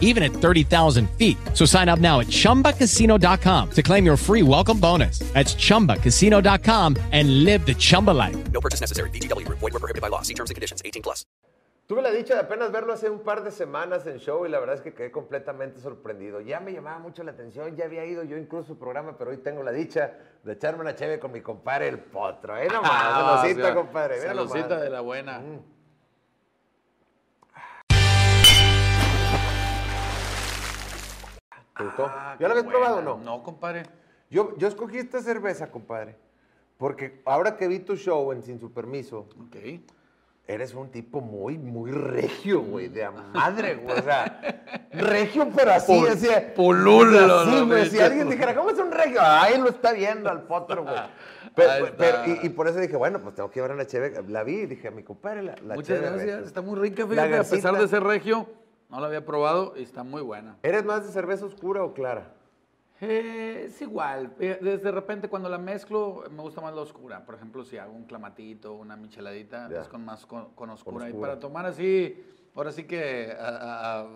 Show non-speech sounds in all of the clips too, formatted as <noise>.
even at 30,000 feet. So sign up now at chumbacasino.com to claim your free welcome bonus. That's chumbacasino.com and live the Chumba life. No purchase necessary. VGW Group. Void were prohibited by law. See terms and conditions. 18 plus. Tuve la dicha de apenas verlo hace un par de semanas en show y la verdad es que quedé completamente sorprendido. Ya me llamaba mucho la atención, ya había ido yo incluso su programa, pero hoy tengo la dicha de echarme una cheve con mi compadre el potro. ¿Eh? Nomás, Ah, saludcita, compadre. Saludcita de la buena. ¿Te gustó? Ah, ¿Ya lo habías probado o no? No, compadre. Yo, yo escogí esta cerveza, compadre, porque ahora que vi tu show en Sin Su Permiso, Ok. eres un tipo muy, muy regio, güey, de a <laughs> madre, güey. O sea, regio, pero así, Pol- así. polulo, Así, lo güey. Si alguien dijera, ¿cómo es un regio? Ahí lo está viendo al potro, güey. Pero- Ahí pero- está. y, y por eso dije, bueno, pues tengo que llevar una cheve. La vi y dije, a mi compadre, la, la Muchas cheve, gracias. güey. Está muy rica, fíjate. A pesar gansita. de ser regio, no la había probado y está muy buena. ¿Eres más de cerveza oscura o clara? Eh, es igual. eh, Desde repente cuando la mezclo me gusta más la oscura. Por ejemplo, si hago un clamatito, una micheladita, Ya. es con más con, con oscura. Y oscura. para tomar así, ahora sí que, a- a- a-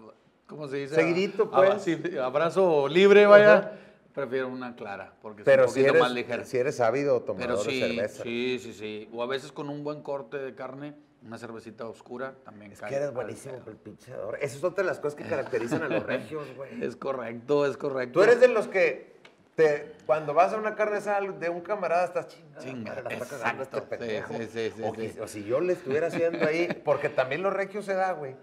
¿cómo se dice? Seguidito, A- pues. sí, abrazo libre, vaya. Ajá. Prefiero una clara, porque Pero es un si poquito eres, más ligera. si eres ávido tomador Pero sí, de cerveza. sí, sí, sí. O a veces con un buen corte de carne, una cervecita oscura también Es cae que eres buenísimo con el pinchador. Esa es otra de las cosas que <laughs> caracterizan a los regios, güey. Es correcto, es correcto. Tú eres de los que te, cuando vas a una carne asada de un camarada estás chingada. Chinga, madre, la está cagando este. Sí, pendejo. sí, sí, sí, o, que- o si yo le estuviera haciendo ahí, porque también los regios se da, güey.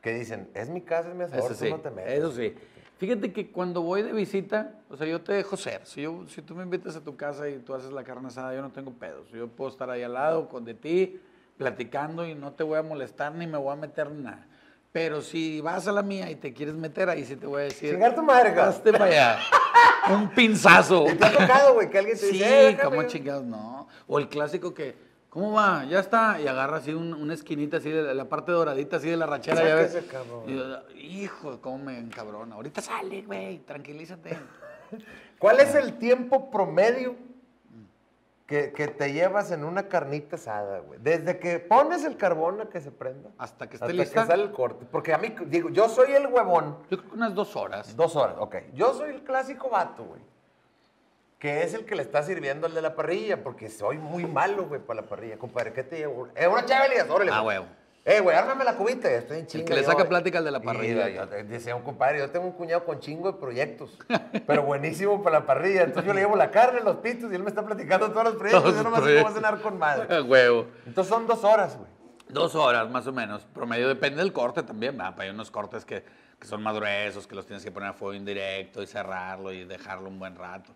Que dicen, es mi casa, es mi asador, Eso tú no te metes. eso sí. Fíjate que cuando voy de visita, o sea, yo te dejo ser. Si, yo, si tú me invitas a tu casa y tú haces la carne asada, yo no tengo pedos. Yo puedo estar ahí al lado con de ti, platicando y no te voy a molestar ni me voy a meter nada. Pero si vas a la mía y te quieres meter, ahí sí te voy a decir. Chingar tu madre. Hazte para allá. Un pinzazo. <laughs> ¿Y te ha tocado, güey, que alguien te Sí, dice, eh, como déjame? chingados, no. O el clásico que, ¿cómo va? Ya está. Y agarra así un- una esquinita así de la, la parte doradita así de la rachera. ya ves. Y yo, hijo, cómo me encabrona. Ahorita sale, güey, tranquilízate. <laughs> ¿Cuál es el tiempo promedio que, que te llevas en una carnita asada, güey? Desde que pones el carbón a que se prenda. Hasta que esté hasta lista. que sale el corte. Porque a mí, digo, yo soy el huevón. Yo creo que unas dos horas. Dos horas, ok. Yo soy el clásico vato, güey. Que es el que le está sirviendo al de la parrilla, porque soy muy malo, güey, para la parrilla. Compadre, ¿qué te llevo? Eh, una Elías, órale. Ah, huevo. Eh, güey, ármame la cubita. Estoy en chinga. que le saca güey. plática al de la Y, parrilla. yo, decía un compadre, yo tengo un cuñado con chingo de proyectos, <laughs> pero buenísimo para la parrilla. Entonces yo le llevo la carne, los pitos, y él me está platicando todos los proyectos. Todos yo nomás sé cómo cenar con madre. <laughs> Huevo. Entonces son dos horas, güey. Dos horas más o menos. Promedio depende del corte también, ¿verdad? Hay unos cortes que, que son más gruesos, que los tienes que poner a fuego indirecto y cerrarlo y dejarlo un buen rato.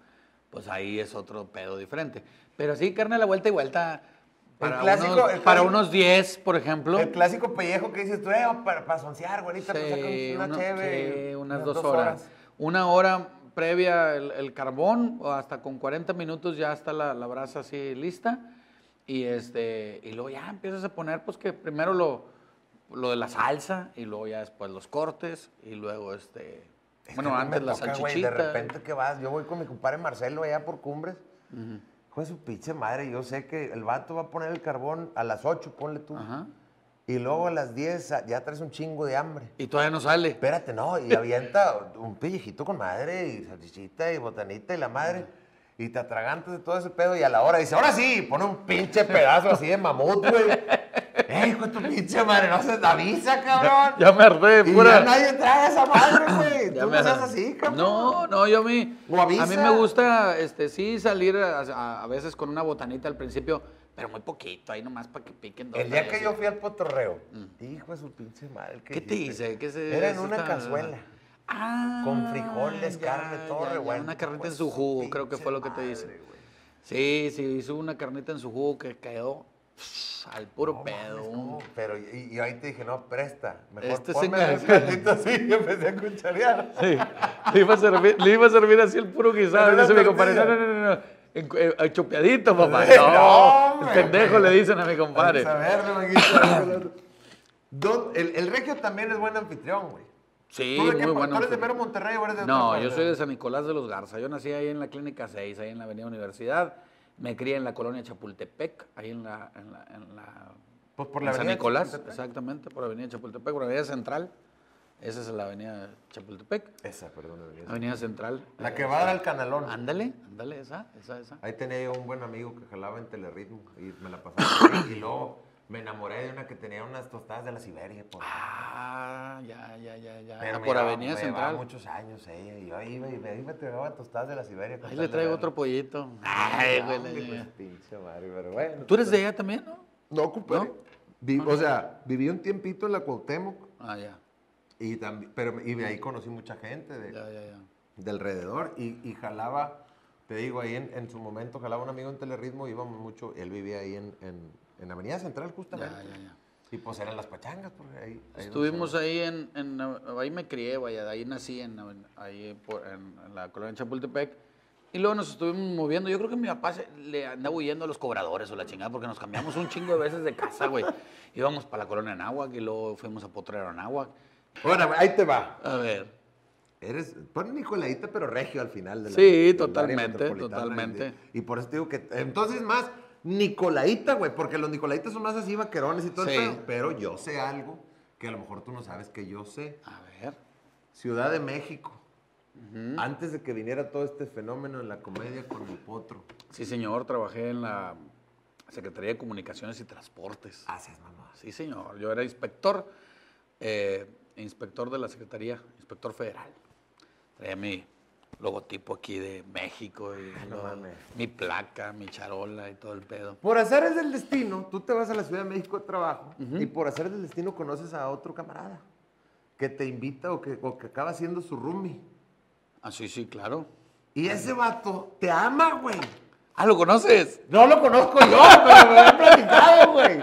Pues ahí es otro pedo diferente. Pero sí, carne a la vuelta y vuelta. Para, clásico- unos, el para clásico- unos 10, por ejemplo. El clásico pellejo que dices tú, eh, para, para soncear, güerita, pues Sí, una uno- cheve. sí, unas dos, horas. Una hora previa el, el carbón, o hasta con 40 minutos ya está la, la brasa así lista. Y, este, y luego ya empiezas a poner, pues que primero lo, lo de la salsa, y luego ya después los cortes, y luego este. Es bueno, antes me la toca, salchichita. de repente que vas, yo voy con mi compadre Marcelo allá por Cumbres. Hijo de su pinche madre, yo sé que el vato va a poner el carbón a las 8, ponle tú. Ajá. Y luego a las 10 a- ya traes un chingo de hambre. Y todavía no sale. Espérate, no, y avienta un pellejito con madre y salchichita y botanita y la madre. Y te atragantas de todo ese pedo y a la hora dice, ahora sí, pone un pinche pedazo así de mamut, güey. ¡Ey, hijo de tu pinche madre! No se te avisa, cabrón. Ya me harté, y ya nadie trae esa madre, güey. Ya Tú me no seas así, cabrón. No, no, yo a mí. A mí me gusta, este, sí, salir a, a- a veces con una botanita al principio, pero muy poquito, ahí nomás para que piquen dos. El día que yo fui al potorreo, hijo de su pinche madre. Mm. ¿Qué te hice? ¿Qué se- Era en una está- cazuela. Ah, Con frijoles, carne, todo revuelto. Una carnita en su jugo, creo que fue lo que te madre, hice. güey. Sí, sí, hizo una carnita en su jugo que quedó al puro No pedo. mames. Pero y, y ahí te dije, no, presta. Mejor Este ponme se el <laughs> platito así y empecé a cucharear. Sí, le iba a servir, le iba a servir así el puro guisado. Dice mi compadre, no, no, no, no, en- eh, chopeadito, <laughs> papá. No, No, güey. Pendejo le dicen a mi compadre. saberlo, manguito. ¿Dónde- El, el regio también es buen anfitrión, güey. Sí, ¿Tú de qué muy par- bueno. ¿Tú eres de mero Monterrey o eres de No, yo soy de San Nicolás de los Garza. Yo nací ahí en la Clínica 6, ahí en la Avenida Universidad. Me crié en la colonia Chapultepec, ahí en la, en la, en la- Pues por en la San avenida Nicolás, Chapultepec. exactamente, por la Avenida Chapultepec, por la Avenida Central. Esa es la Avenida Chapultepec, Esa, perdón. avenida. Avenida Central. La que va a dar al canalón. Ándale, ándale, esa, esa, esa. Ahí tenía yo un buen amigo que jalaba en Telerritmo y me la pasaba. y luego me enamoré de una que tenía unas tostadas de la Siberia. Por, Ah, ya, ya, ya, ya. pero Ah, por llevaba- Avenida me llevaba Central. muchos años ella. Y yo iba y me iba te llevaba tostadas de la Siberia. Ahí le traigo otro pollito. Ay, güey, pues, pinche madre, pero bueno. ¿Tú eres de allá también, no? No, compadre. ¿No? Vi- o sea, viví un tiempito en la Cuauhtémoc Ah, ya. y, también, pero, y de ahí conocí mucha gente de, Ya, ya, ya. de alrededor y, y jalaba, te digo, ahí en, en su momento jalaba un amigo en Telerritmo, íbamos mucho, él vivía ahí en, en, en Avenida Central justamente. Ya, ya, ya. Y pues eran las pachangas, porque ahí... ahí Estuvimos ahí en, en- ahí me crié, vaya, de ahí nací en, ahí por- en, en la colonia Chapultepec. Y luego nos estuvimos moviendo. Yo creo que mi papá se- le andaba huyendo a los cobradores o la chingada, porque nos cambiamos un chingo de veces de casa, güey. <laughs> Íbamos para la colonia Anáhuac y luego fuimos a Potrero Anáhuac. Bueno, ahí te va. A ver. Eres, pon Nicoladita, pero regio al final de la Sí, área totalmente, totalmente. Y, y por eso te digo que, entonces más Nicoladita, güey, porque los Nicolaitas son más así vaquerones y todo Sí. el pedo. Pero yo sé algo que a lo mejor tú no sabes que yo sé. A ver. Ciudad de México. Antes de que viniera todo este fenómeno en la comedia con el potro. Sí, señor, trabajé en la Secretaría de Comunicaciones y Transportes. Haces, mamá. Sí, señor. Yo era inspector, eh, inspector de la Secretaría, inspector federal. Traía mi logotipo aquí de México y no lo- mames. mi placa, mi charola y todo el pedo. Por hacer del destino, tú te vas a la Ciudad de México de trabajo y por hacer del destino conoces a otro camarada que te invita o que, o que acaba siendo su roomie. Ah, sí, sí, claro. Y ese vato te ama, güey. Ah, ¿lo conoces? No lo conozco yo, pero me lo han platicado, güey.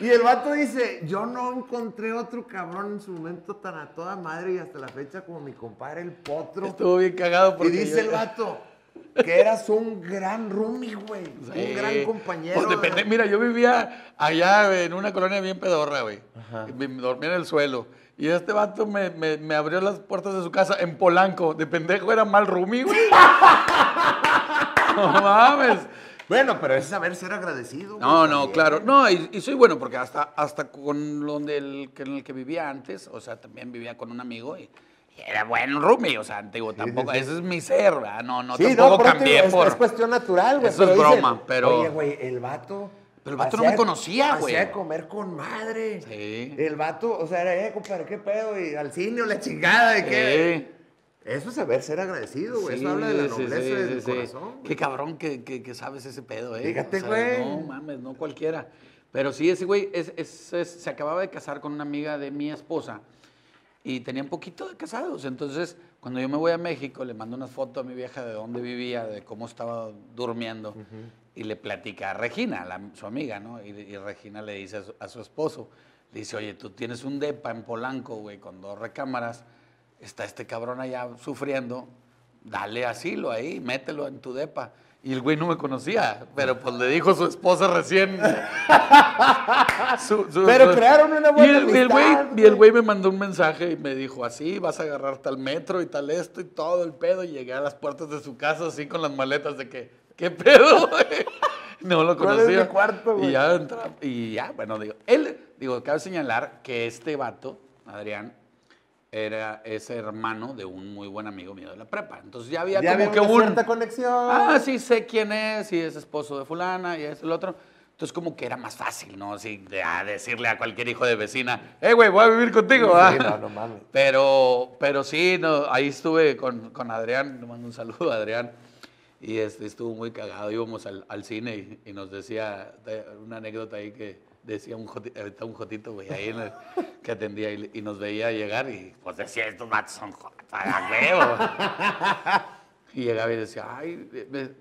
Y el vato dice, yo no encontré otro cabrón en su momento tan a toda madre y hasta la fecha como mi compadre el potro. Estuvo bien cagado y porque dice yo- el vato que eras un gran roomie, güey. Sí. Un gran compañero. Pues depende- mira, yo vivía allá en una colonia bien pedorra, güey. Y me- me Dormía en el suelo. Y este vato me, me- me abrió las puertas de su casa en Polanco. De pendejo era mal roomie, güey. <laughs> <laughs> no mames. Bueno, pero es saber ser agradecido. güey, No, no, también. claro. No, y, y soy bueno porque hasta, hasta con donde el, que en el que vivía antes, o sea, también vivía con un amigo y, y era buen roomie, o sea, digo, tampoco, sí. ese es mi ser, ¿verdad? No, no, Sí, tampoco te cambié es, por... es cuestión natural, güey. Eso es pero broma, pero- Oye, güey, el vato. Pero el vato no me conocía, güey. Hacía comer con madre. Sí. El vato, o sea, era, eh, compadre, qué pedo, y al cine o la chingada, de qué. Eso es saber ser agradecido, güey. Eso habla de la sí, nobleza sí, del corazón. Qué cabrón que, que- que sabes ese pedo, ¿eh? Fíjate, güey. No mames, no cualquiera. Pero sí, ese güey es- es- es- se acababa de casar con una amiga de mi esposa y tenían poquito de casados. Entonces, cuando yo me voy a México, le mando unas fotos a mi vieja de dónde vivía, de cómo estaba durmiendo. Y le platica a Regina, la- su amiga, ¿no? Y, y Regina le dice a su, a su esposo, le dice, oye, tú tienes un depa en Polanco, güey, con dos recámaras. Está este cabrón allá sufriendo. Dale asilo ahí, mételo en tu depa. Y el güey no me conocía, pero pues le dijo su esposa recién. Su- su- Pero su- crearon una y buena el, y el güey, amistad, y el güey. güey me mandó un mensaje y me dijo, así vas a agarrar tal metro y tal esto y todo el pedo. Y llegué a las puertas de su casa así con las maletas de que, ¿qué pedo? <laughs> güey? No lo ¿Cuál es conocía. cuarto, güey? y ya entra- y ya, bueno, digo, él, digo, cabe señalar que este vato, Adrián, era ese hermano de un muy buen amigo mío de la prepa. Entonces ya había Ya como había que una un... cierta conexión. Ah, sí, sé quién es, y es esposo de fulana, y es el otro. Entonces como que era más fácil, ¿no? Así de ah, decirle a cualquier hijo de vecina, eh, güey, voy a vivir contigo, Sí, ¿ah?". no, no mames. Pero, pero sí, no, ahí estuve con, con Adrián, le mando un saludo a Adrián, y este, estuvo muy cagado, íbamos al, al cine y, y nos decía de- una anécdota ahí que decía un, joti- ahorita un jotito, güey, ahí en el- que atendía y, y nos veía llegar y pues decía, estos vatos son jotos, a huevo. Y llegaba y decía, ay,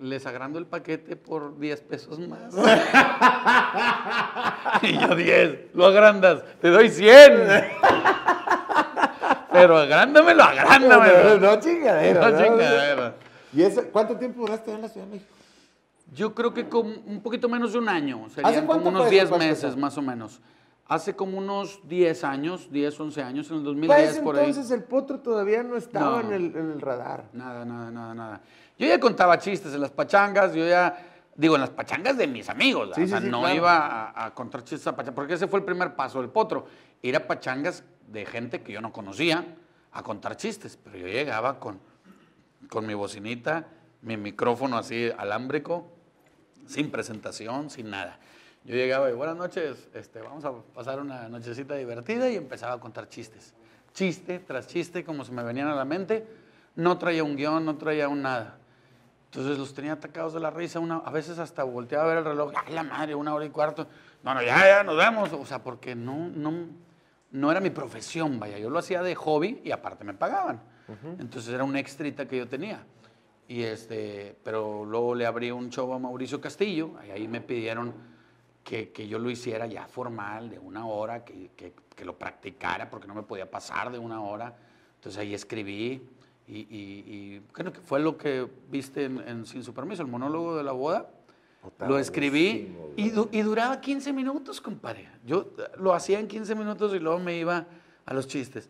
les agrando el paquete por 10 pesos más. y yo, 10, lo agrandas, te doy 100. Pero agrándamelo, No, agrándamelo. no, chingadera. No chingadera. ¿Y ese, cuánto tiempo duraste en la Ciudad de México? Yo creo que con un poquito menos de un año, serían cuánto como unos fue 10 eso, Pastor? meses más o menos. Hace como unos 10 años, 10, 11 años, en el Para 2010 ese por ahí. entonces el potro todavía no estaba No. en, el, en el radar. Nada, nada, nada, nada. Yo ya contaba chistes en las pachangas, yo ya, digo, en las pachangas de mis amigos. Sí, o sea, sí, sí, no claro. iba a, a contar chistes a pachangas, porque ese fue el primer paso del potro, ir a pachangas de gente que yo no conocía a contar chistes, pero yo llegaba con, con mi bocinita, mi micrófono así alámbrico, sin presentación, sin nada. Yo llegaba y buenas noches, este, vamos a pasar una nochecita divertida y empezaba a contar chistes. Chiste tras chiste, como se me venían a la mente. No traía un guion, no traía un nada. Entonces los tenía atacados de la risa, una, a veces hasta volteaba a ver el reloj, ¡ay la madre, una hora y cuarto! No, no, ya, ya, nos vemos. O sea, porque no, no, no era mi profesión, vaya. Yo lo hacía de hobby y aparte me pagaban. Entonces era un extrita que yo tenía. Y este, pero luego le abrí un show a Mauricio Castillo, y ahí me pidieron que, que yo lo hiciera ya formal, de una hora, que, que- que lo practicara, porque no me podía pasar de una hora. Entonces ahí escribí, y, y- y creo que fue lo que viste en, en Sin Su Permiso, el monólogo de la boda. Puta, Lo escribí y, du- y duraba 15 minutos, compadre. Yo lo hacía en 15 minutos y luego me iba a los chistes.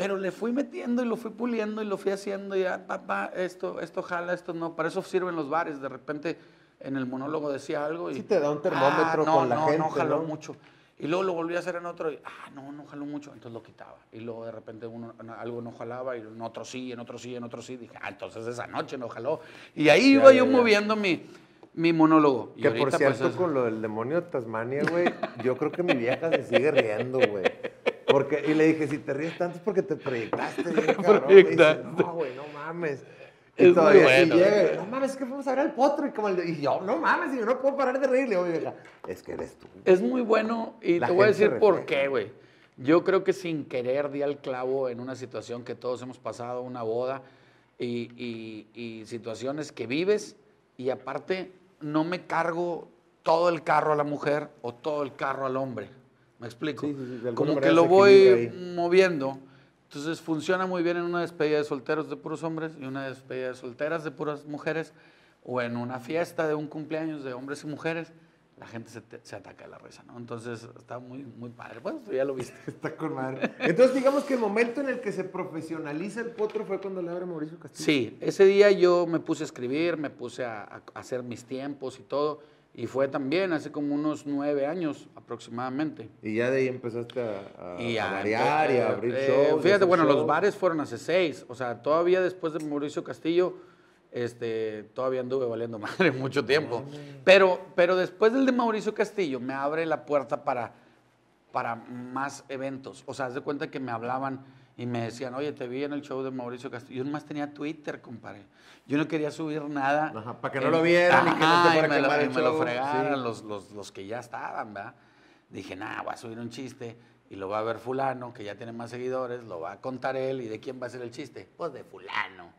Pero le fui metiendo y lo fui puliendo y lo fui haciendo y ya, papá, esto, esto jala, esto no. Para eso sirven los bares. De repente en el monólogo decía algo y... Sí te da un termómetro "Ah, no, con la no, gente, no jaló ¿no? mucho. Y luego lo volví a hacer en otro y, ah, no, no jaló mucho. Entonces lo quitaba. Y luego de repente uno, algo no jalaba y en otro sí, en otro sí, en otro sí. Dije, ah, entonces esa noche no jaló. Y ahí iba ya, yo ya. moviendo mi, mi monólogo. Y Que por ahorita, pues, cierto, es- con lo del demonio de Tasmania, güey, yo creo que mi vieja se sigue riendo, güey. Porque, y le dije, si te ríes tanto es porque te proyectaste, <laughs> bien, cabrón. Me dice, no, güey, no mames. Es Y muy todavía bueno. llega, no mames, es que fuimos a ver al potro. Y, como el y yo, no mames, y yo no puedo parar de reír. Le digo, vieja, es que eres tú. Es muy bueno y La te voy a decir por qué, güey. Yo creo que sin querer di al clavo en una situación que todos hemos pasado, una boda y, y- y situaciones que vives y aparte no me cargo todo el carro a la mujer o todo el carro al hombre. ¿Me explico? Sí, sí, sí, de alguna Como que lo voy moviendo. Entonces funciona muy bien en una despedida de solteros de puros hombres y una despedida de solteras de puras mujeres o en una fiesta de un cumpleaños de hombres y mujeres. La gente se, te- se ataca de la risa, ¿no? Entonces está muy, muy padre. Bueno, tú ya lo viste. <laughs> Está con madre. Entonces, digamos que el momento en el que se profesionaliza el potro fue cuando le abre Mauricio Castillo. Sí, ese día yo me puse a escribir, me puse a, a hacer mis tiempos y todo. Y fue también hace como unos nueve años aproximadamente. Y ya de ahí empezaste a, a, Y a variar y a abrir eh, shows. Fíjate, bueno, los bares fueron hace seis. O sea, todavía después de Mauricio Castillo, este, todavía anduve valiendo <laughs> madre mucho tiempo. Pero, pero después del de Mauricio Castillo me abre la puerta para, para más eventos. O sea, haz de cuenta que me hablaban y me decían, oye, te vi en el show de Mauricio Castillo. Yo nomás tenía Twitter, compadre. Yo no quería subir nada. Ajá, para que no lo vieran y que no te fuera me lo, y me lo show, fregaran sí. los, los, los que ya estaban, ¿verdad? Dije, nah, voy a subir un chiste y lo va a ver fulano, que ya tiene más seguidores, lo va a contar él. ¿Y de quién va a ser el chiste? Pues de fulano.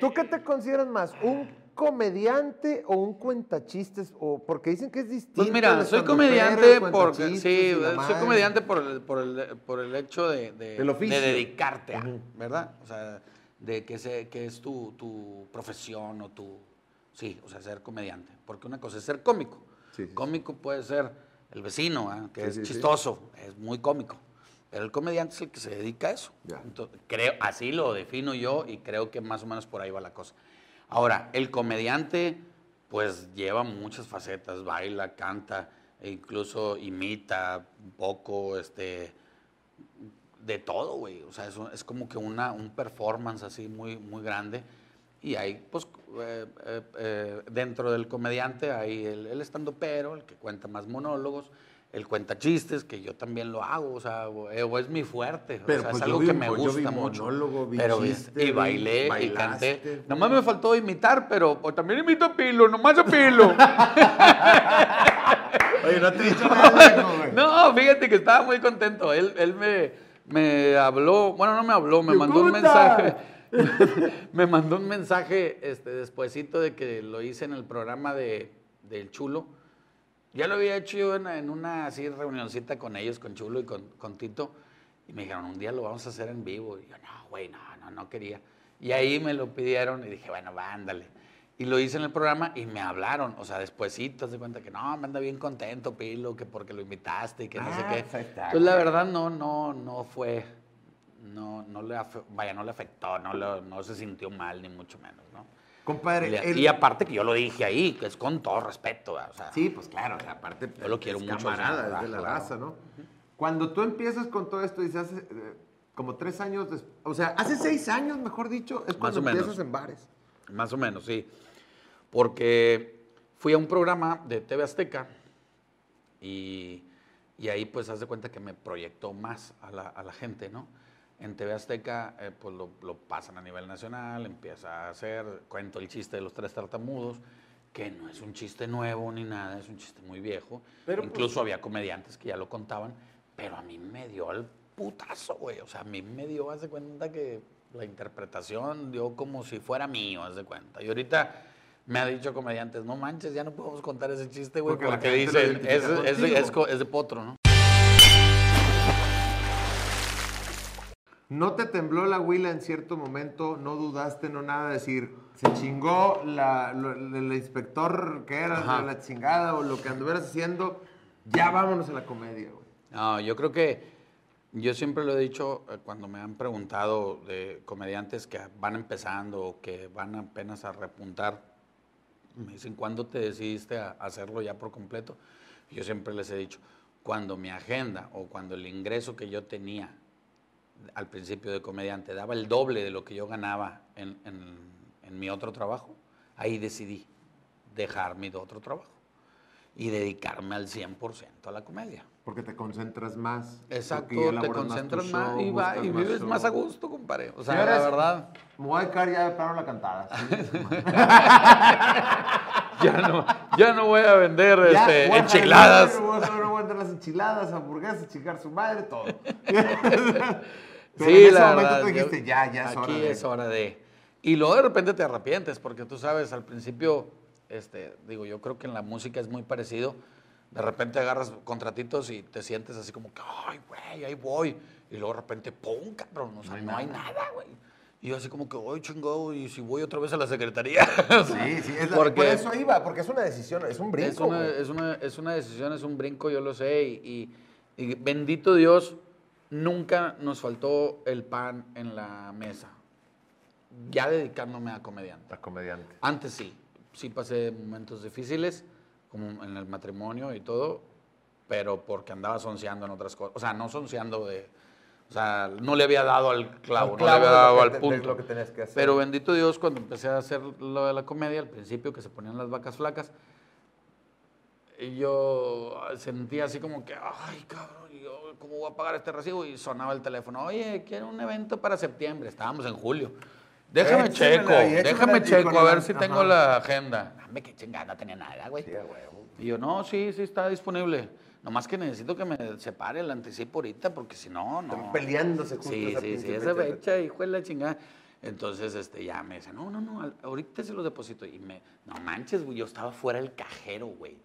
¿Tú qué te consideras más? ¿Un comediante o un cuentachistes? O, porque dicen que es distinto. Pues mira, soy comediante porque sí, soy comediante por el, por el, por el hecho de, de, de dedicarte a. ¿verdad? O sea, de que, se, que es tu, tu profesión o tu... Sí, o sea, ser comediante. Porque una cosa es ser cómico. Sí, cómico puede ser el vecino, ¿ah? que Sí, es chistoso, es muy cómico. Pero el comediante es el que se dedica a eso. Entonces, creo, así lo defino yo y creo que más o menos por ahí va la cosa. Ahora, el comediante, pues lleva muchas facetas, baila, canta, e incluso imita un poco, este, de todo, güey. O sea, es, es como que una, un performance así muy, muy grande. Y hay, pues, eh, eh, eh, dentro del comediante hay el, el pero, el que cuenta más monólogos, el cuenta chistes, que yo también lo hago, o sea, o, eh, o es mi fuerte. Pero, o sea, pues, es yo algo vi que me yo vi gusta mucho. monólogo, vi pero, chiste, y bailé y bailaste, canté. güey. Nomás me faltó imitar, pero pues, también imito a Pilo, nomás a Pilo. <laughs> Oye, no te he dicho nada, güey. No, fíjate que estaba muy contento. Él, él me, me habló, bueno, no me habló, me ¡Qué mandó un mensaje. <laughs> me mandó un mensaje este, despuesito de que lo hice en el programa de, del Chulo. Ya lo había hecho yo en, en una así reunioncita con ellos, con Chulo y con, con Tito. Y me dijeron, un día lo vamos a hacer en vivo. Y yo, no, güey, no, no, no quería. Y ahí me lo pidieron y dije, bueno, va, ándale. Y lo hice en el programa y me hablaron, o sea, despuésito, te das cuenta que no, me anda bien contento, Pilo, que porque lo invitaste y que no sé Ah, qué. pues está, Entonces, la verdad, no, no, no fue, no, no le, vaya, no le afectó, no, no se sintió mal, ni mucho menos, ¿no? Compadre, Y, el- y aparte que yo lo dije ahí, que es con todo respeto, ¿verdad? o sea, Sí, pues claro, aparte Yo lo quiero es mucho, camarada, es de la raza, ¿no? Cuando tú empiezas con todo esto, dices, hace eh, como tres años, des- o sea, hace seis años, mejor dicho, es cuando menos. empiezas en bares. Más o menos, sí. Porque fui a un programa de TV Azteca y, y ahí pues haz de cuenta que me proyectó más a la, a la gente, ¿no? En TV Azteca eh, pues lo, lo pasan a nivel nacional, empieza a hacer, cuento el chiste de los tres tartamudos, que no es un chiste nuevo ni nada, es un chiste muy viejo. Pero, pues, Incluso había comediantes que ya lo contaban, pero a mí me dio el putazo, güey. O sea, a mí me dio, haz de cuenta que la interpretación dio como si fuera mío, haz de cuenta. Y ahorita me ha dicho comediantes, no manches, ya no podemos contar ese chiste, güey, Porque porque, dicen, es, es, contigo". es es de potro, ¿no? ¿No te tembló la huila en cierto momento? ¿No dudaste, no nada? Decir, se chingó la, lo- el inspector que era Ajá. de la chingada o lo que anduvieras haciendo, ya vámonos a la comedia, güey. No, yo creo que yo siempre lo he dicho eh, cuando me han preguntado de comediantes que van empezando o que van apenas a repuntar, me dicen, ¿cuándo te decidiste a hacerlo ya por completo? Yo siempre les he dicho, cuando mi agenda o cuando el ingreso que yo tenía al principio de comediante daba el doble de lo que yo ganaba en, en- en mi otro trabajo, ahí decidí dejar mi otro trabajo y dedicarme al 100% a la comedia. Porque te concentras más. Exacto, te concentras más, show, y, va- y vives show. más a gusto, compadre. O sea, la verdad, Me voy a dedicar ya de plano la cantada. <laughs> ya no, ya no voy a vender Ya, este, voy a enchiladas. Voy a dejar- voy a vender las enchiladas, hamburguesas, chingar su madre, todo. <laughs> <laughs> Pero Sí, en ese la momento verdad, tú dijiste, yo- ya, ya es hora de... es hora de. Y luego de repente te arrepientes, porque tú sabes, al principio, este, digo, yo creo que en la música es muy parecido. De repente agarras contratitos y te sientes así como que, ay, güey, ahí voy. Y luego de repente, ¡pum, cabrón! O sea, no hay nada, güey. Y yo así como que, ay, chingado, y si voy otra vez a la secretaría. <laughs> Sí, sí, es la- Porque- por eso iba, porque es una decisión, es un brinco, Es una, es, una, es una decisión, es un brinco, yo lo sé. Y, y- y bendito Dios, nunca nos faltó el pan en la mesa. Ya dedicándome a comediante. La comediante. Antes sí, sí pasé momentos difíciles, como en el matrimonio y todo, pero porque andaba sonceando en otras cosas. O sea, no sonceando de... O sea, no le había dado al clavo, Al no le clavo había dado al punto. lo que tenías que hacer. Pero bendito Dios, cuando empecé a hacer lo de la comedia, al principio que se ponían las vacas flacas, y yo sentía así como que, ay, cabrón, ¿cómo voy a pagar este recibo? Y sonaba el teléfono, oye, quiero un evento para septiembre. Estábamos en julio. Déjame checo, déjame checo, a ver si ajá. tengo la agenda. Dame que chingada, no tenía nada, güey. Sí. Y yo, no, sí, sí está disponible. Nomás que necesito que me separe el anticipo ahorita, porque si no, no. Están peleándose justo Sí, sí, sí, esa fecha. hijo de la chingada. Entonces, este, ya me dice, no, no, no, ahorita se los deposito. Y me, no manches, güey, yo estaba fuera del cajero, güey.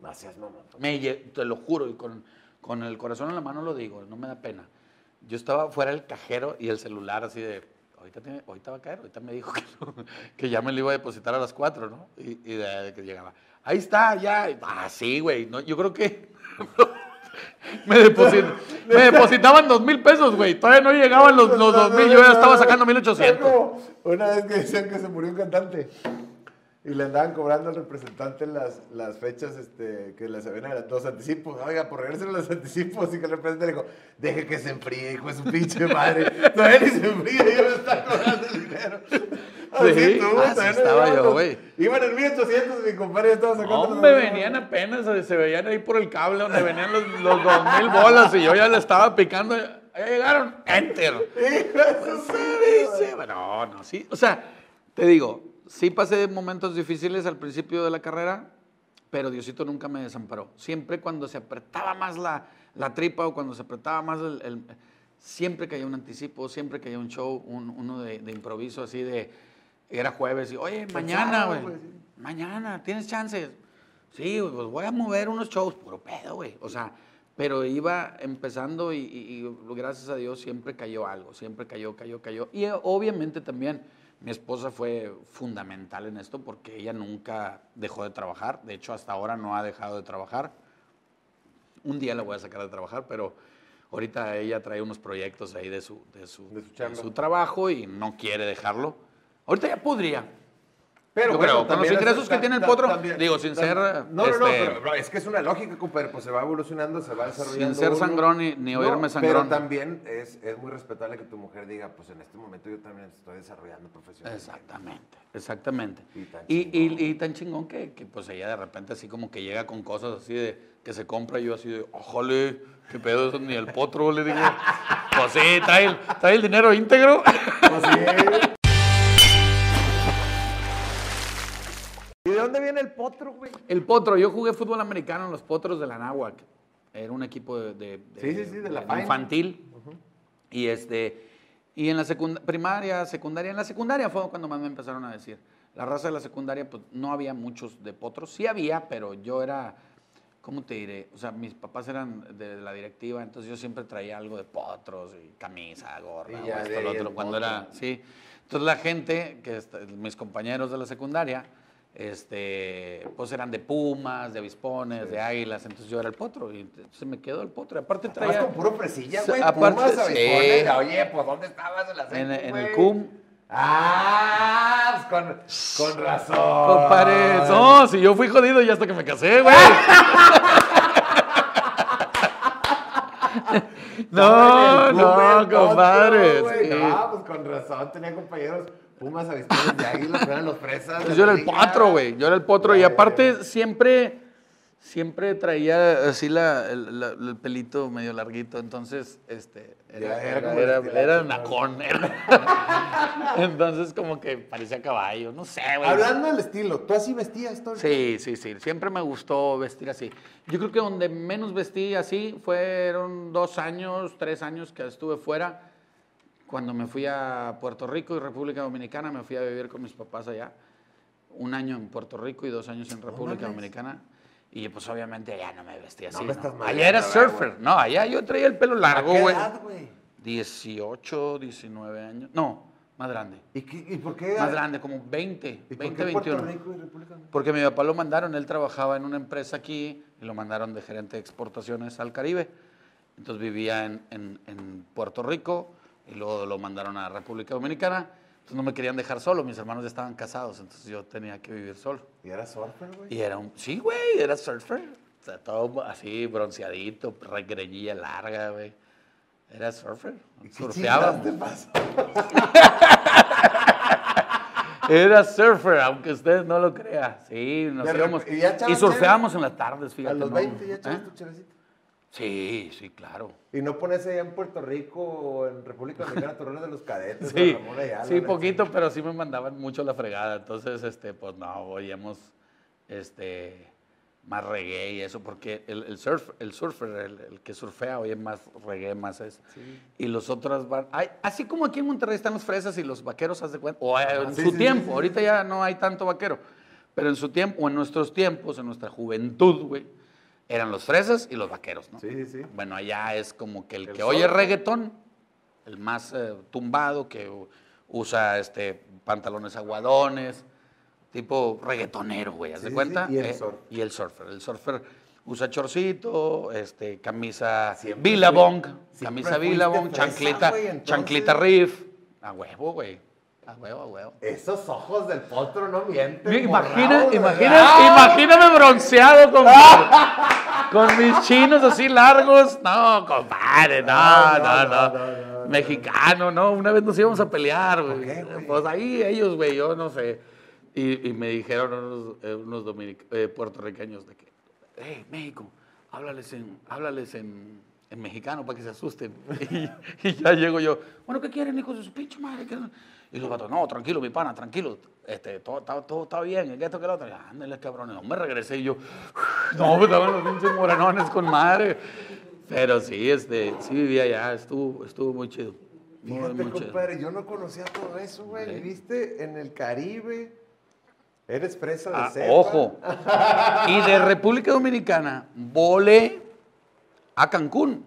Me, lle- te lo juro, y con, con el corazón en la mano lo digo, no me da pena. Yo estaba fuera del cajero y el celular así de, ahorita, tiene- ahorita va a caer, ahorita me dijo <laughs> que, no, que ya me lo iba a depositar a las 4, ¿no? Y, y de, de que llegaba, ahí está, ya. Ah, sí, güey, no, yo creo que... <laughs> me, deposit- me depositaban dos mil pesos, güey. Todavía no llegaban los, los dos mil, yo ya estaba sacando mil ochocientos. Una vez que decían que se murió un cantante y le andaban cobrando al representante las, las fechas este, que les habían adelantado, los anticipos. Oiga, por regresen los anticipos. Y que el representante le dijo, deje que se enfríe, hijo de su pinche madre. Todavía ni se enfría y ya me está cobrando el dinero. Así Sí, estuvo, así no estaba yo, güey. Iban en 1800 y mi compadre estaba sacando Hombre, venían apenas, se- se veían ahí por el cable donde venían los, los dos mil bolas y yo ya le estaba picando. Ya llegaron, enter. Dice, No, no, sí. O sea, te digo, sí pasé momentos difíciles al principio de la carrera, pero Diosito nunca me desamparó. Siempre cuando se apretaba más la, la tripa o cuando se apretaba más el, el- Siempre que había un anticipo, siempre que había un show, un- uno de, de improviso así de... Era jueves y, oye, mañana, güey. pues. Mañana, ¿tienes chances? Sí, pues voy a mover unos shows, puro pedo, güey. O sea, pero iba empezando y, y- y gracias a Dios siempre cayó algo, siempre cayó, cayó, cayó. Y eh, obviamente también Mi esposa fue fundamental en esto porque ella nunca dejó de trabajar. De hecho, hasta ahora no ha dejado de trabajar. Un día la voy a sacar de trabajar, pero ahorita ella trae unos proyectos ahí de su, de su, De su de su trabajo y no quiere dejarlo. Ahorita ya podría. Pero bueno, creo, con los es- ingresos que tiene el potro, también- digo, sin ser, No, no, no, este- pero, pero es que es una lógica, compadre, pues se va evolucionando, se va desarrollando. ser uno. sangrón ni- ni oírme No, sangrón. Pero también es, es muy respetable que tu mujer diga, pues en este momento yo también estoy desarrollando profesionalmente. Exactamente, exactamente. Y tan Y, y- chingón. y tan chingón que, que, pues ella de repente así como que llega con cosas así de que se compra y yo así de, ojole, qué pedo eso, ni el potro, le digo. <laughs> Pues sí, trae el, trae el dinero íntegro. Pues sí. ¿Y de dónde viene el potro, güey? El potro, yo jugué fútbol americano en los potros de la Náhuac. Era un equipo de, de- de- Sí, sí, sí, de la de Fine. infantil. Y este y en la secund- primaria, secundaria, en la secundaria fue cuando más me empezaron a decir. La raza de la secundaria, pues no había muchos de potros. Sí había, pero yo era, ¿cómo te diré? O sea, mis papás eran de la directiva, entonces yo siempre traía algo de potros y camisa, gorra, Y o ya esto, lo otro, cuando era, sí. Entonces la gente, que mis compañeros de la secundaria, este, pues eran de pumas, de avispones, de águilas, entonces yo era el potro y entonces me quedó el potro. Aparte Estabas traía... con puro fresilla, Sí, güey. aparte, Pumas, sí. avispones. Oye, pues ¿dónde estabas en la En, en el? CUM. Ah, pues con, con razón. Compadre, no, si yo fui jodido ya hasta que me casé, güey. <laughs> No, no, potro, compadre. sí. No, pues con razón. Tenía compañeros Pumas, avispones de águilas, eran los fresas. Pues yo era el potro, güey. Yo era el potro. Y aparte, siempre, siempre traía así la, el, la- el pelito medio larguito. Entonces, este, era, era era, como era, nacón. <laughs> Entonces, como que parecía caballo. No sé, güey. Hablando del estilo, ¿tú así vestías todo Sí, sí, sí. Siempre me gustó vestir así. Yo creo que donde menos vestí así fueron dos años, tres años que estuve fuera. Cuando me fui a Puerto Rico y República Dominicana, me fui a vivir con mis papás allá. Un año en Puerto Rico y dos años en República. Dominicana. Y pues obviamente allá no me vestía así. ¿no? estás Allá era surfer. No, allá yo traía el pelo largo, ¿A qué güey. edad, güey? 18, 19 años. No, más grande. ¿Y, qué- y por qué? Más grande, como 20, ¿Y por 20, qué Puerto 21. Rico y República Dominicana? Porque mi papá lo mandaron, él trabajaba en una empresa aquí y lo mandaron de gerente de exportaciones al Caribe. Entonces vivía en, en- en Puerto Rico y luego lo mandaron a República Dominicana. Entonces no me querían dejar solo, mis hermanos ya estaban casados, entonces yo tenía que vivir solo. ¿Y era surfer, güey? Y era un, sí, güey, era surfer. O sea, todo así, bronceadito, regreñilla larga, güey. Era surfer. ¿Y qué te pasó? Era surfer, aunque usted no lo crea. Sí, nos íbamos. ¿y Y surfeábamos en las tardes, A fíjate. los ¿no? 20 ya ¿Eh? echabas tu. Sí, sí, claro. ¿Y no pones allá en Puerto Rico o en República Dominicana rola de los cadetes? <laughs> Sí, Ramón Ayala, sí, poquito, pero sí me mandaban mucho la fregada. Entonces, este, pues no, oíamos este, más reggae y eso, porque el, el surf, el surfer, el, el que surfea, oye más reggae, más es. Y los otros van, ay, así como aquí en Monterrey están los fresas y los vaqueros, haz de cuenta, o eh, en sí, su sí, tiempo, sí, sí, ahorita ya no hay tanto vaquero, pero en su tiempo, o en nuestros tiempos, en nuestra juventud, güey, eran los fresas y los vaqueros, ¿no? Sí, sí, sí. Bueno, allá es como que el, El que oye reggaetón, el más eh, tumbado, que usa este, pantalones aguadones, tipo reggaetonero, güey, ¿haz Sí, de sí, cuenta? y el Eh, surfer. y el surfer. El surfer usa chorcito, este, camisa Siempre Billabong, camisa Billabong, fresa, chanclita riff. A huevo, güey. A huevo, a huevo. Esos ojos del potro no mienten. Imagina, imagina, ¿verdad? imagíname bronceado con, <laughs> con mis chinos así largos. No, compadre, no, No, no, no, no. no, no, Mexicano, no. Una vez nos íbamos a pelear, güey. Pues ahí ellos, güey, yo no sé. Y, y me dijeron unos, eh, unos dominic- eh, puertorriqueños de que, hey, México, háblales en, háblales en, en mexicano para que se asusten. <laughs> <laughs> Y, y ya llego yo, bueno, ¿qué quieren, hijos de su pinche madre? ¿Qué no?" Y los vatos, no, tranquilo, mi pana, tranquilo. Este, todo, todo, todo está bien, que esto, que lo otro. Y, Ándale, cabrones. No, me regresé y yo, no, pues estaban los pinches morenones con madre. Pero sí, este, sí vivía allá, estuvo, estuvo muy chido. Fíjate, muy chido. compadre, yo no conocía todo eso, güey. Sí. Viviste en el Caribe. Eres fresa de Ah, cepa. ojo. <laughs> Y de República Dominicana volé a Cancún.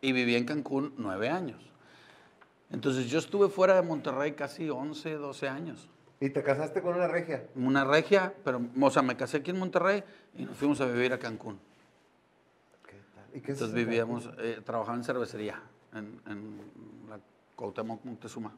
Y viví en Cancún nueve años. Entonces yo estuve fuera de Monterrey casi 11, 12 años. ¿Y te casaste con una regia? Una regia, pero, o sea, me casé aquí en Monterrey y nos fuimos a vivir a Cancún. ¿Qué tal? ¿Y qué es Entonces vivíamos, eh, trabajaba en cervecería, en, en la Cuauhtémoc Moctezuma.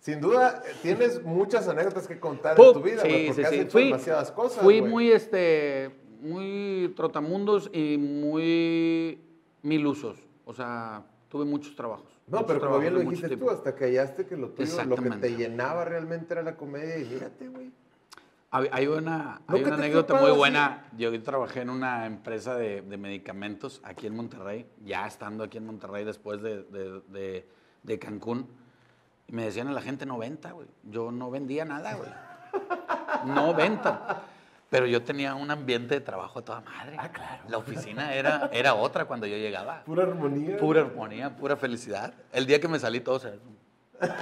Sin duda, tienes muchas anécdotas que contar Pu- en tu vida, güey, porque has hecho Fui, demasiadas cosas, Fui muy, este, muy trotamundos y muy milusos. O sea, tuve muchos trabajos. No, muchos pero como bien lo dijiste tú, hasta que hallaste que lo tuyo, lo que te llenaba realmente era la comedia y mírate, güey. Hay, una, ¿No hay una anécdota muy buena. Yo trabajé en una empresa de, de medicamentos aquí en Monterrey, ya estando aquí en Monterrey después de, de- de- de Cancún. Y me decían a la gente 90, güey. Yo no vendía nada, güey. No venta. Pero yo tenía un ambiente de trabajo a toda madre. Ah, claro. La oficina era, era otra cuando yo llegaba. Pura armonía. Pura armonía, pura felicidad. El día que me salí todo se... ¿Nunca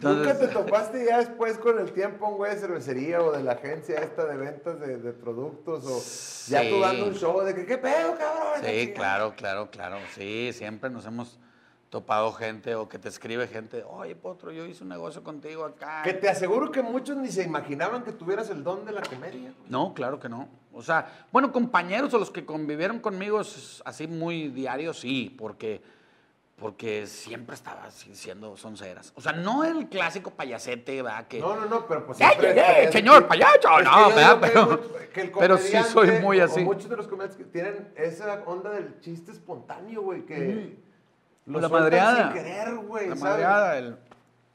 te Entonces, topaste ya después con el tiempo un güey de cervecería o de la agencia esta de ventas de, de productos o ya tú dando un show de que qué pedo, cabrón? Sí, chingada. claro, claro, claro. Sí, siempre nos hemos topado gente o que te escribe gente, oye, Potro, yo hice un negocio contigo acá. Que te aseguro que muchos ni se imaginaban que tuvieras el don de la comedia. No, claro que no. O sea, bueno, compañeros o los que convivieron conmigo así muy diario, sí, porque, porque siempre estaba así siendo sonceras. O sea, no el clásico payasete, ¿verdad? Que, No, no, no, pero pues ¡Ya llegué, señor que No, yo ¿verdad? Pero- mu- que el <laughs> pero sí soy muy así. Muchos de los comediantes que tienen esa onda del chiste espontáneo, güey, que lo la sueltan madreada. sin querer, güey, La ¿sabes? madreada, el,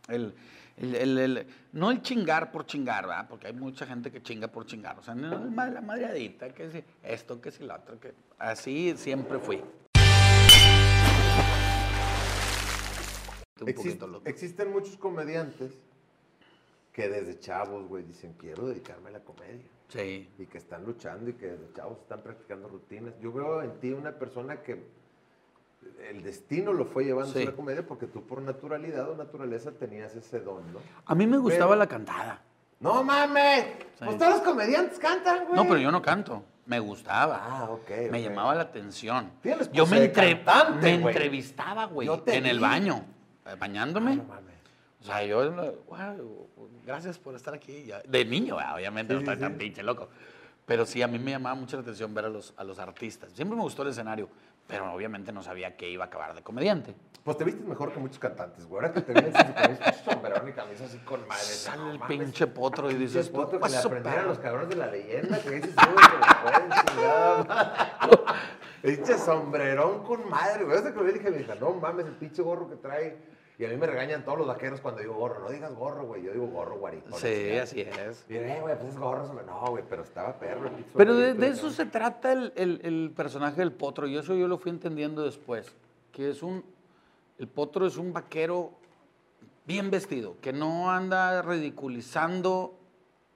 el, el- el- el- no el chingar por chingar, ¿verdad? Porque hay mucha gente que chinga por chingar. O sea, no, la madreadita, que si esto, que si lo otro, que así siempre fui. Un Exist- poquito loco. existen muchos comediantes que desde chavos, güey, dicen, quiero dedicarme a la comedia. Sí. Y que están luchando y que desde chavos están practicando rutinas. Yo veo en ti una persona que el destino lo fue llevando Sí. a la comedia porque tú por naturalidad o naturaleza tenías ese don, ¿no? A mí me gustaba Pero- la cantada. ¡No mames! Sí. Pues todos los comediantes cantan, güey. No, pero yo no canto. Me gustaba. Ah, ok, Me ok. llamaba la atención. Tienes Yo pose me, entre- cantante, me güey. entrevistaba, güey, en el vi. baño, eh, bañándome. Ah, no mames. O sea, yo, wow, gracias por estar aquí. De niño, ah, obviamente, no Sí, estoy sí, tan pinche loco. Pero sí, a mí me llamaba mucho la atención ver a los, a los artistas. Siempre me gustó el escenario, pero obviamente no sabía que iba a acabar de comediante. Pues te vistes mejor que muchos cantantes, güey. Ahora que te vienes con ese sombrerón y camisa así con madre. Sale el pinche potro y dices, potro que "Pues, le aprendieron perro". los cabrones de la leyenda, que dices tú, que lo pueden. Pinche sombrerón con madre, güey. Hasta que lo vi dije, me dije, no mames, el pinche gorro que trae. Y a mí me regañan todos los vaqueros cuando digo gorro. No digas gorro, güey. Yo digo gorro, guarito. Sí, así es. Y eh, güey, pues es gorro. No, güey, pero estaba perro. el Pero de, eso se trata el, el- el personaje del potro, y eso yo lo fui entendiendo después, que es un, el potro es un vaquero bien vestido, que no anda ridiculizando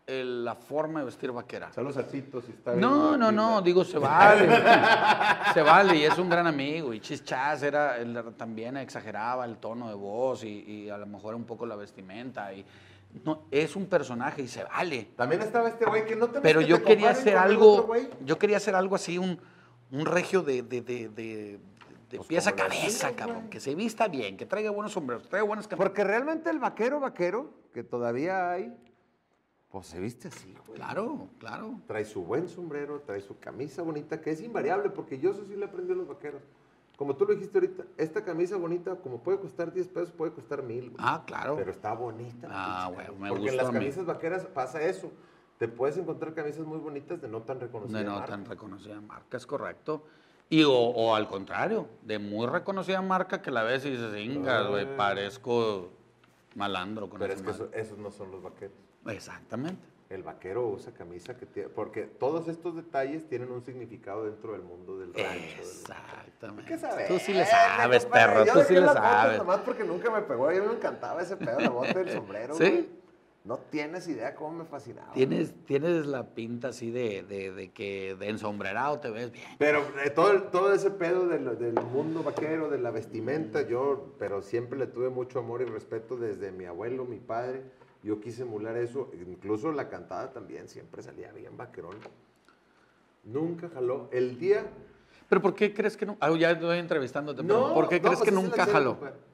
el- la forma de vestir vaquera. O sea, los salsitos y está bien No, no, no, digo, se vale. <laughs> se vale y es un gran amigo. Y Chichas era, él también exageraba el tono de voz y, y a lo mejor un poco la vestimenta. Y, no, es un personaje y se vale. También estaba este güey que no te Pero yo quería hacer algo, yo quería hacer algo así, un, un regio de, de, de, Pues pies a cabeza, cabrón. Que se vista bien, que traiga buenos sombreros, que traiga buenas camisas. Porque realmente el vaquero, vaquero, que todavía hay, pues se viste así, güey. Claro, claro. Trae su buen sombrero, trae su camisa bonita, que es invariable, porque yo eso sí le aprendí a los vaqueros. Como tú lo dijiste ahorita, esta camisa bonita, como puede costar 10 pesos, puede costar mil. güey. Ah, claro. Pero está bonita. Ah, pinche bueno, me Porque en las camisas vaqueras pasa eso. Te puedes encontrar camisas muy bonitas de no tan reconocidas. De no marca. tan reconocida marca, es correcto. Y o, o al contrario, de muy reconocida marca que la ves y dices, ingas, güey, Ah. parezco malandro con Pero es que eso- madre". esos no son los vaqueros. Exactamente. El vaquero usa camisa que tiene, porque todos estos detalles tienen un significado dentro del mundo del rancho. del- Exactamente. ¿Qué sabes? Tú sí le sabes, perro, tú sí le sabes. Nomás porque nunca me pegó, a mí me encantaba ese pedo, la bota del sombrero, ¿Sí? güey. No tienes idea cómo me fascinaba. Tienes, tienes la pinta así de, de, de que de ensombrerado te ves bien. Pero eh, todo, todo ese pedo del, del mundo vaquero, de la vestimenta, yo, pero siempre le tuve mucho amor y respeto desde mi abuelo, mi padre. Yo quise emular eso, incluso la cantada también siempre salía bien vaquerón. Nunca jaló. El día. ¿Pero por qué crees que no? Ah, ya estoy entrevistándote, No, ¿por qué no, crees pues que nunca jaló? compadre.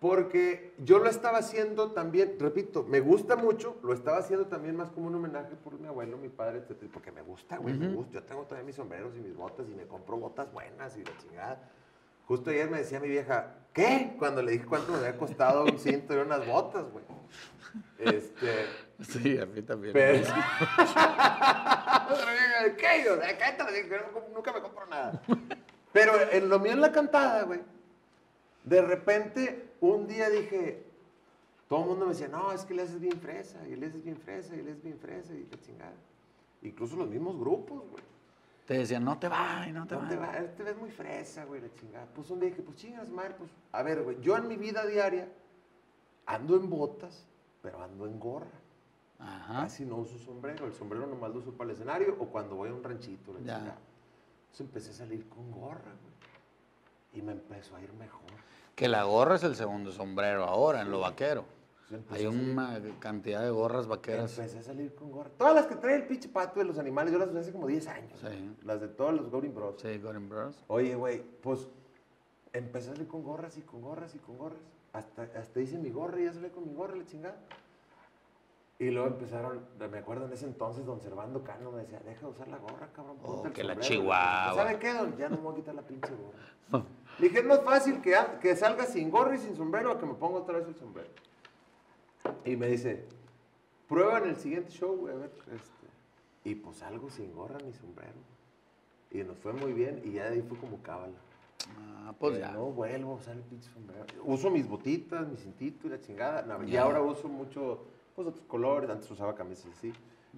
Porque yo lo estaba haciendo también, repito, me gusta mucho, lo estaba haciendo también más como un homenaje por mi abuelo, mi padre, etc. Porque me gusta, güey, me gusta. Yo tengo todavía mis sombreros y mis botas y me compro botas buenas y la chingada. Justo ayer me decía mi vieja, ¿qué? Cuando le dije cuánto me había costado un cinto y unas botas, güey. Este, Sí, a mí también. pero... <laughs> ¿Qué? Yo, "Eh, cállate, yo no comp- nunca me compro nada. Pero en lo mío en la cantada, güey, de repente un día dije, todo el mundo me decía, no, es que le haces bien fresa, y le haces bien fresa, y le haces bien fresa, y la chingada. Incluso los mismos grupos, güey. Te decían, no te va, y no te No va. te, va- te ves muy fresa, güey, la chingada. Pues un día dije, pues chingas, madre, pues, a ver, güey, yo en mi vida diaria ando en botas, pero ando en gorra. Ajá. Casi no uso sombrero. El sombrero nomás lo uso para el escenario o cuando voy a un ranchito. La chingada. Entonces empecé a salir con gorra, güey. Y me empezó a ir mejor. Que la gorra es el segundo sombrero ahora en lo vaquero. Hay una cantidad de gorras vaqueras. Empecé a salir con gorra. Todas las que trae el pinche pato de los animales, yo las usé hace como 10 años. Sí. Las de todos los Golden Bros. Sí, Gordon Bros. Oye, güey, pues empecé a salir con gorras y con gorras y con gorras. Hasta, hasta hice mi gorra y ya salí con mi gorra, la chingada. Y luego empezaron, me acuerdo en ese entonces, don Servando Cano me decía, deja de usar la gorra, cabrón. Oh, que la sombrero". chihuahua. ¿Sabe qué, don? Ya no me voy a quitar la pinche gorra. <laughs> Le dije, es más fácil que, que salga sin gorra y sin sombrero a que me ponga otra vez el sombrero. Y me dice, prueba en el siguiente show, güey, a ver. Este. Y pues salgo sin gorra ni sombrero. Y nos fue muy bien y ya de ahí fue como cábala. Ah, pues ya. No vuelvo a usar el pinche sombrero. Uso mis botitas, mi cintito y la chingada. No, y ahora uso mucho, pues otros colores. Antes usaba camisas así.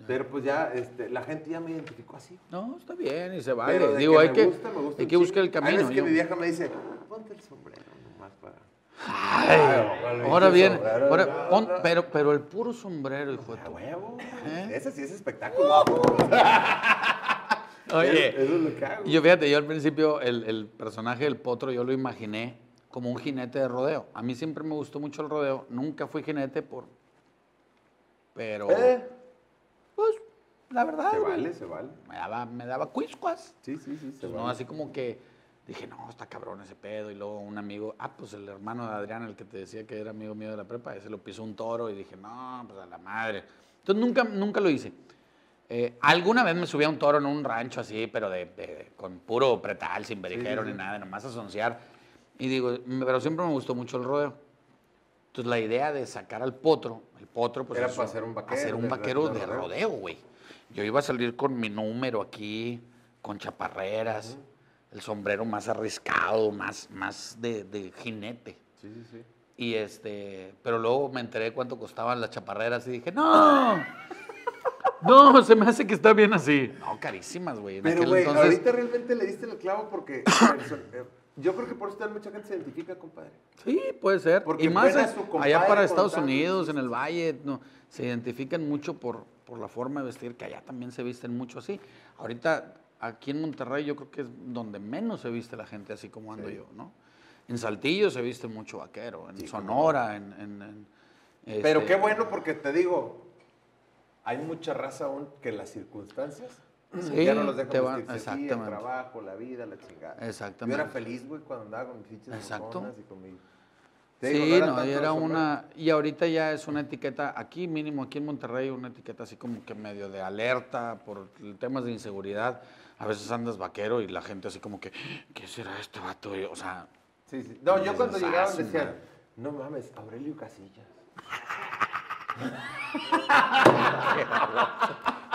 Pero pues ya, este, la gente ya me identificó así. No, está bien y se Pero vale. de Digo, que hay me que, gusta, me gusta hay que buscar el chingo. Hay camino. veces que yo- mi vieja me dice, ponte el sombrero nomás para... Ay, ahora bien, sombrero, ahora, no, pon- no. pero, pero el puro sombrero, hijo de A tu- huevo. ¿Eh? Ese sí es espectáculo. <laughs> Oye, Eso es lo que hago. yo fíjate, yo al principio el, el personaje del potro yo lo imaginé como un jinete de rodeo. A mí siempre me gustó mucho el rodeo. Nunca fui jinete por... Pero, Eh, la verdad, se vale, se vale. me daba, me daba cuiscuas. Sí, sí, sí, se Pues, no, así como que dije, no, está cabrón ese pedo. Y luego un amigo, ah, pues el hermano de Adrián, el que te decía que era amigo mío de la prepa, ese lo pisó un toro y dije, no, pues a la madre. Entonces nunca, nunca lo hice. Eh, alguna vez me subí a un toro en un rancho así, pero de, de- con puro pretal, sin berijero ni nada, nomás a sonciar. Y digo, "Mm, pero siempre me gustó mucho el rodeo. Entonces la idea de sacar al potro, el potro, pues Era para hacer un vaquero, hacer un de- vaquero de de rodeo, güey. Yo iba a salir con mi número aquí, con chaparreras, el sombrero más arriscado, más, más de, de jinete. Sí, sí, sí. Y este, pero luego me enteré cuánto costaban las chaparreras y dije, no, no, se me hace que está bien así. No, carísimas, güey. En Pero, güey, entonces- ahorita realmente le diste el clavo porque eh, yo creo que por eso también mucha gente se identifica, compadre. Sí, puede ser. Porque y más allá para Estados Unidos, en el Valle, no, se identifican mucho por, por la forma de vestir, que allá también se visten mucho así. Ahorita, aquí en Monterrey, yo creo que es donde menos se viste la gente así como ando yo, ¿no? En Saltillo se viste mucho vaquero, en Sonora, en... en- en, Pero este, qué bueno porque te digo, hay mucha raza aún que las circunstancias Sí, ya no los dejan te van- vestirse así, el exactamente. trabajo, la vida, la chingada. Exactamente. Yo era feliz, güey, cuando andaba con mis fichas Exacto. y con mi... Sí, no, tanto era una, y ahorita ya es una etiqueta, aquí mínimo, aquí en Monterrey, una etiqueta así como que medio de alerta por temas de inseguridad. A veces andas vaquero y la gente así como que, ¿qué será este vato? Y, O sea, Sí, sí. No, yo cuando llegaban "Ah, su decían, madre". no mames, Aurelio Casillas.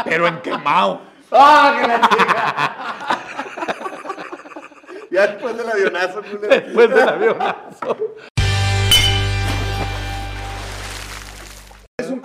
pero en quemado. ¡Ah, que la chica! ya después del avionazo, culero. Después del avionazo.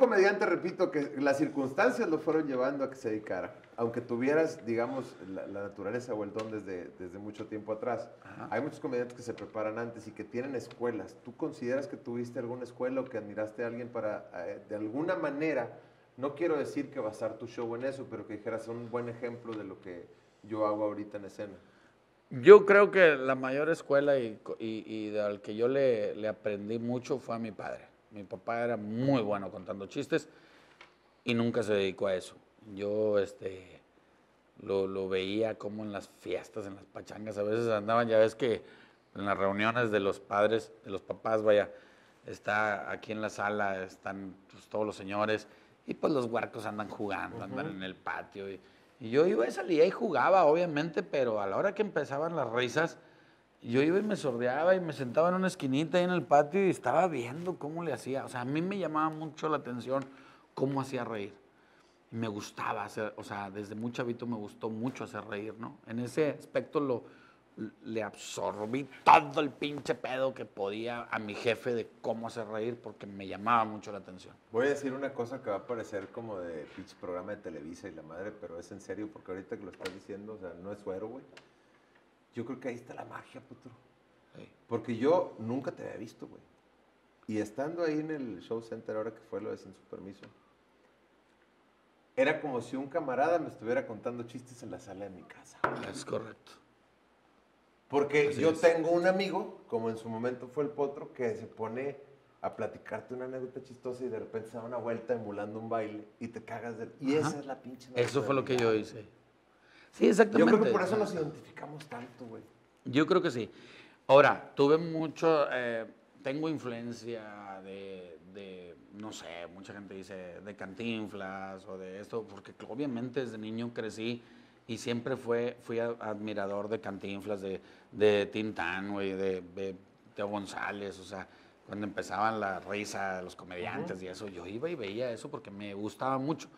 Comediante, repito, que las circunstancias lo fueron llevando a que se dedicara. Aunque tuvieras, digamos, la, la naturaleza o el don desde, desde mucho tiempo atrás. Hay muchos comediantes que se preparan antes y que tienen escuelas. ¿Tú consideras que tuviste alguna escuela o que admiraste a alguien para, eh, de alguna manera, no quiero decir que basar tu show en eso, pero que dijeras un buen ejemplo de lo que yo hago ahorita en escena? Yo creo que la mayor escuela y, y, y al que yo le, le aprendí mucho fue a mi padre. Mi papá era muy bueno contando chistes y nunca se dedicó a eso. Yo este, lo, lo veía como en las fiestas, en las pachangas, a veces andaban, ya ves que en las reuniones de los padres, de los papás, vaya, está aquí en la sala, están pues, todos los señores, y pues los huercos andan jugando, andan en el patio. Y, y yo iba y salía y jugaba, obviamente, pero a la hora que empezaban las risas, yo iba y me sordeaba y me sentaba en una esquinita ahí en el patio y estaba viendo cómo le hacía. O sea, a mí me llamaba mucho la atención cómo hacía reír. Y me gustaba hacer, o sea, desde muy chavito me gustó mucho hacer reír, ¿no? En ese aspecto lo, le absorbí todo el pinche pedo que podía a mi jefe de cómo hacer reír porque me llamaba mucho la atención. Voy a decir una cosa que va a parecer como de pinche programa de Televisa y la madre, pero es en serio porque ahorita que lo estás diciendo, o sea, no es suero, güey. Yo creo que ahí está la magia, puto. Sí. Porque yo nunca te había visto, güey. Y estando ahí en el show center ahora que fue lo de Sin Su Permiso, era como si un camarada me estuviera contando chistes en la sala de mi casa. Es correcto. Porque Así yo es. tengo un amigo, como en su momento fue el potro, que se pone a platicarte una anécdota chistosa y de repente se da una vuelta emulando un baile y te cagas de... Y Ajá. esa es la pinche... Eso fue lo que yo hice. Sí, Yo exactamente. creo que por eso nos identificamos tanto, güey. Yo creo que sí. Ahora, tuve mucho, eh, tengo influencia de, de, no sé, mucha gente dice de cantinflas o de esto, porque obviamente desde niño crecí y siempre fue, fui admirador de cantinflas, de, de Tintán, güey, de, de Teo González, o sea, cuando empezaban la risa de los comediantes y eso, yo iba y veía eso porque me gustaba mucho.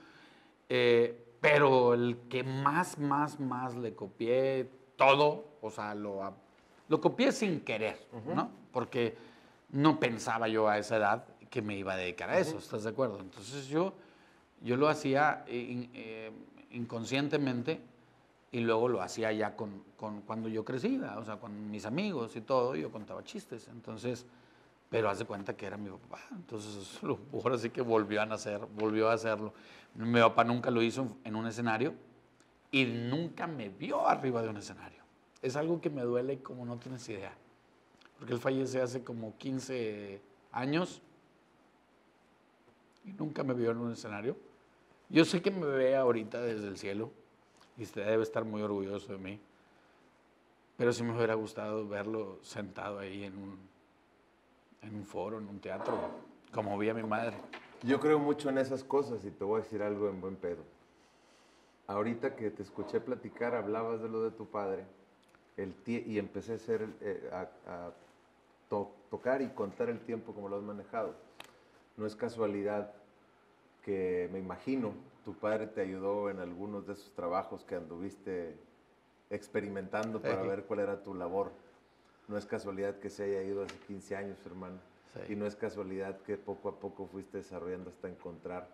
Eh, pero el que más, más, más le copié todo, o sea, lo, lo copié sin querer, ¿no? Porque no pensaba yo a esa edad que me iba a dedicar a eso, ¿estás de acuerdo? Entonces yo, yo lo hacía eh, in- eh, inconscientemente y luego lo hacía ya con, con- cuando yo crecía, o sea, con mis amigos y todo, yo contaba chistes, entonces, pero haz de cuenta que era mi papá, entonces <laughs> ahora sí que volvió a nacer, volvió a hacerlo. Mi papá nunca lo hizo en un escenario y nunca me vio arriba de un escenario. Es algo que me duele como no tienes idea, porque él fallece hace como 15 años y nunca me vio en un escenario. Yo sé que me ve ahorita desde el cielo y usted debe estar muy orgulloso de mí, pero sí me hubiera gustado verlo sentado ahí en un, en un foro, en un teatro, como vi a mi madre. Yo creo mucho en esas cosas y te voy a decir algo en buen pedo. Ahorita que te escuché platicar, hablabas de lo de tu padre el tie- y empecé a, hacer, eh, a, a to- tocar y contar el tiempo como lo has manejado. No es casualidad que me imagino tu padre te ayudó en algunos de esos trabajos que anduviste experimentando para ver cuál era tu labor. No es casualidad que se haya ido hace 15 años, hermano. Sí. Y no es casualidad que poco a poco fuiste desarrollando hasta encontrar,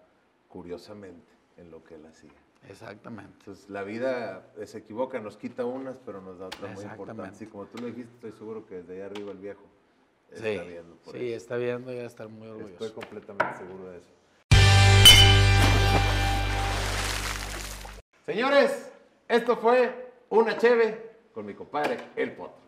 curiosamente, en lo que él hacía. Exactamente. Entonces, la vida se equivoca, nos quita unas, pero nos da otras muy importantes. Sí, como tú lo dijiste, estoy seguro que desde allá arriba el viejo está Sí, viendo por sí, eso. está viendo y va a estar muy Estoy orgulloso. completamente seguro de eso. Señores, esto fue una cheve con mi compadre El Potro.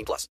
18 plus.